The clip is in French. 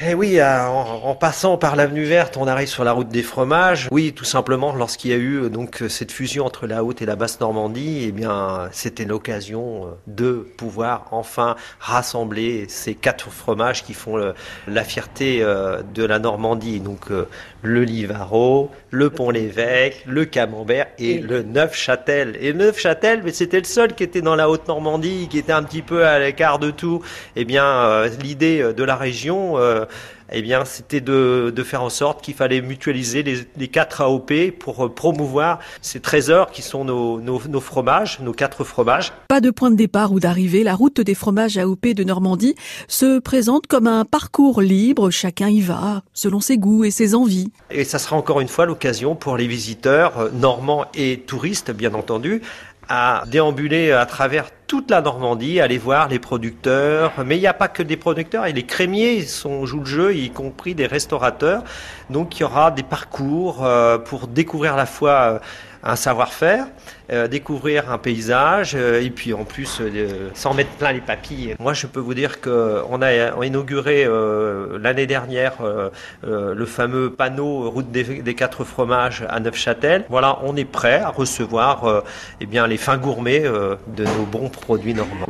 Eh oui, en, passant par l'avenue verte, on arrive sur la route des fromages. Oui, tout simplement, lorsqu'il y a eu donc cette fusion entre la haute et la basse Normandie, eh bien, c'était l'occasion de pouvoir enfin rassembler ces quatre fromages qui font la fierté de la Normandie. Donc le Livaro, le Pont-l'Évêque, le Camembert et, le Neuf-Châtel. Et Neuf-Châtel, mais c'était le seul qui était dans la Haute-Normandie, qui était un petit peu à l'écart de tout. Eh bien, l'idée de la région eh bien, c'était de, faire en sorte qu'il fallait mutualiser les, quatre AOP pour euh, promouvoir ces trésors qui sont nos, nos, fromages, nos quatre fromages. Pas de point de départ ou d'arrivée, la route des fromages AOP de Normandie se présente comme un parcours libre, chacun y va, selon ses goûts et ses envies. Et ça sera encore une fois l'occasion pour les visiteurs, euh, normands et touristes, bien entendu, à déambuler à travers toute la Normandie, aller voir les producteurs. Mais il n'y a pas que des producteurs, et les crémiers sont, jouent le jeu, y compris des restaurateurs. Donc il y aura des parcours euh, pour découvrir à la fois euh, un savoir-faire, euh, découvrir un paysage, euh, et puis en plus, euh, sans mettre plein les papilles. Moi, je peux vous dire qu'on a, inauguré l'année dernière le fameux panneau route des, quatre fromages à Neufchâtel. Voilà, on est prêt à recevoir eh bien, les fins gourmets de nos bons produits normands.